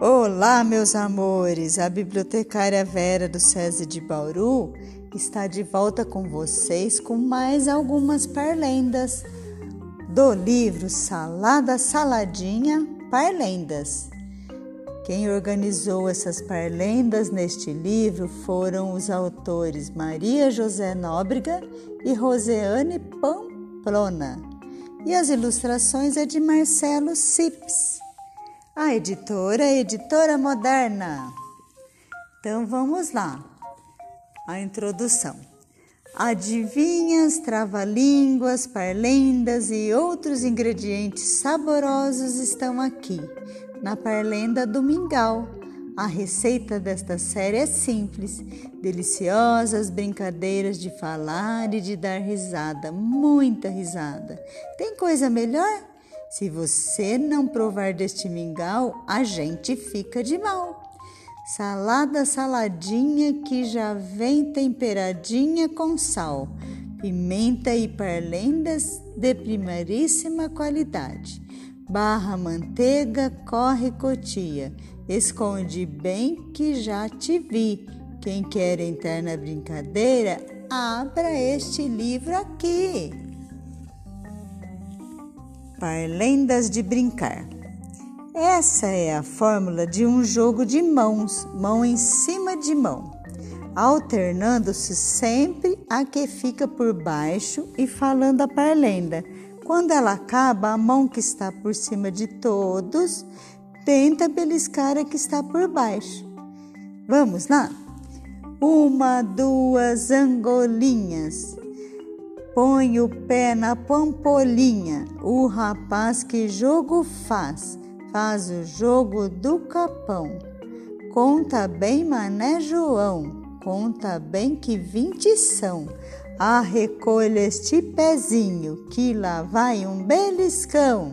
Olá, meus amores! A bibliotecária Vera do SESI de Bauru está de volta com vocês com mais algumas parlendas do livro Salada Saladinha Parlendas. Quem organizou essas parlendas neste livro foram os autores Maria José Nóbrega e Roseane Pamplona. E as ilustrações é de Marcelo Sips. A editora é Editora Moderna. Então vamos lá. A introdução. Adivinhas, trava-línguas, parlendas e outros ingredientes saborosos estão aqui, na Parlenda do Mingau. A receita desta série é simples, deliciosas brincadeiras de falar e de dar risada, muita risada. Tem coisa melhor? Se você não provar deste mingau, a gente fica de mal. Salada saladinha que já vem temperadinha com sal, pimenta e parlendas de primeiríssima qualidade. Barra manteiga, corre cotia, esconde bem que já te vi. Quem quer entrar na brincadeira, abra este livro aqui. Parlendas de brincar. Essa é a fórmula de um jogo de mãos, mão em cima de mão, alternando-se sempre a que fica por baixo e falando a parlenda. Quando ela acaba, a mão que está por cima de todos tenta beliscar a que está por baixo. Vamos lá? Uma, duas angolinhas põe o pé na pampolinha. O rapaz que jogo faz? Faz o jogo do capão. Conta bem, Mané João, conta bem que vinte são. Ah, recolha este pezinho, que lá vai um beliscão.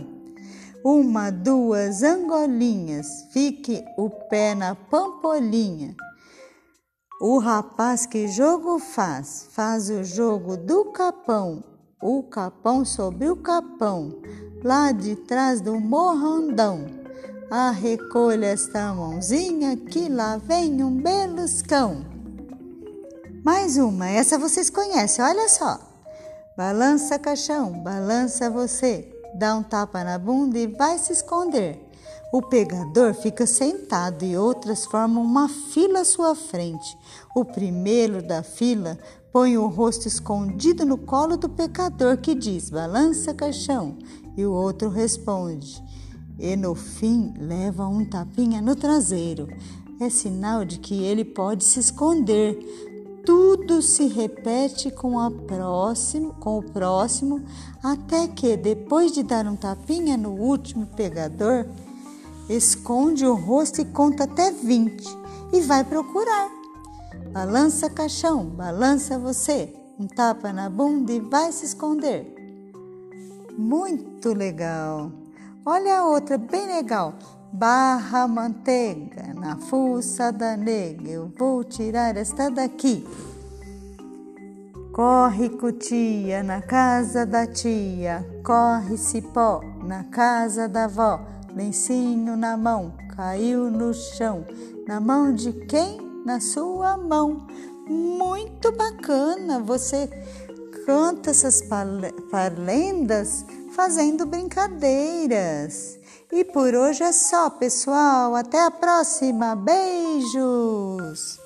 Uma, duas angolinhas, fique o pé na pampolinha. O rapaz que jogo faz? Faz o jogo do capão, o capão sobre o capão, lá de trás do morrandão. Ah, recolha esta mãozinha que lá vem um beluscão. Mais uma, essa vocês conhecem, olha só. Balança caixão, balança você, dá um tapa na bunda e vai se esconder. O pegador fica sentado e outras formam uma fila à sua frente. O primeiro da fila põe o rosto escondido no colo do pecador que diz: Balança caixão. E o outro responde. E no fim leva um tapinha no traseiro. É sinal de que ele pode se esconder. Tudo se repete com, a próximo, com o próximo, até que, depois de dar um tapinha no último pegador, esconde o rosto e conta até 20 e vai procurar. Balança caixão, balança você, um tapa na bunda e vai se esconder. Muito legal. Olha a outra, bem legal. Barra manteiga na fuça da nega, eu vou tirar esta daqui. Corre cutia na casa da tia, corre cipó na casa da avó lencinho na mão, caiu no chão. Na mão de quem? Na sua mão. Muito bacana! Você canta essas parlendas fazendo brincadeiras. E por hoje é só, pessoal. Até a próxima. Beijos!